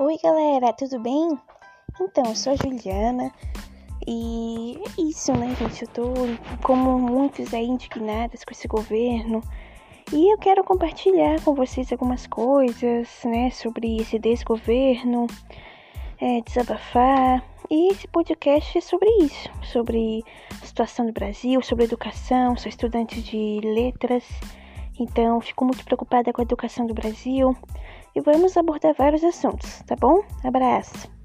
Oi, galera, tudo bem? Então, eu sou a Juliana e é isso, né, gente? Eu tô, como muitos aí, indignadas com esse governo e eu quero compartilhar com vocês algumas coisas, né, sobre esse desgoverno, é, desabafar. E esse podcast é sobre isso, sobre a situação do Brasil, sobre educação. Sou estudante de letras, então fico muito preocupada com a educação do Brasil e vamos abordar vários assuntos, tá bom? Abraço!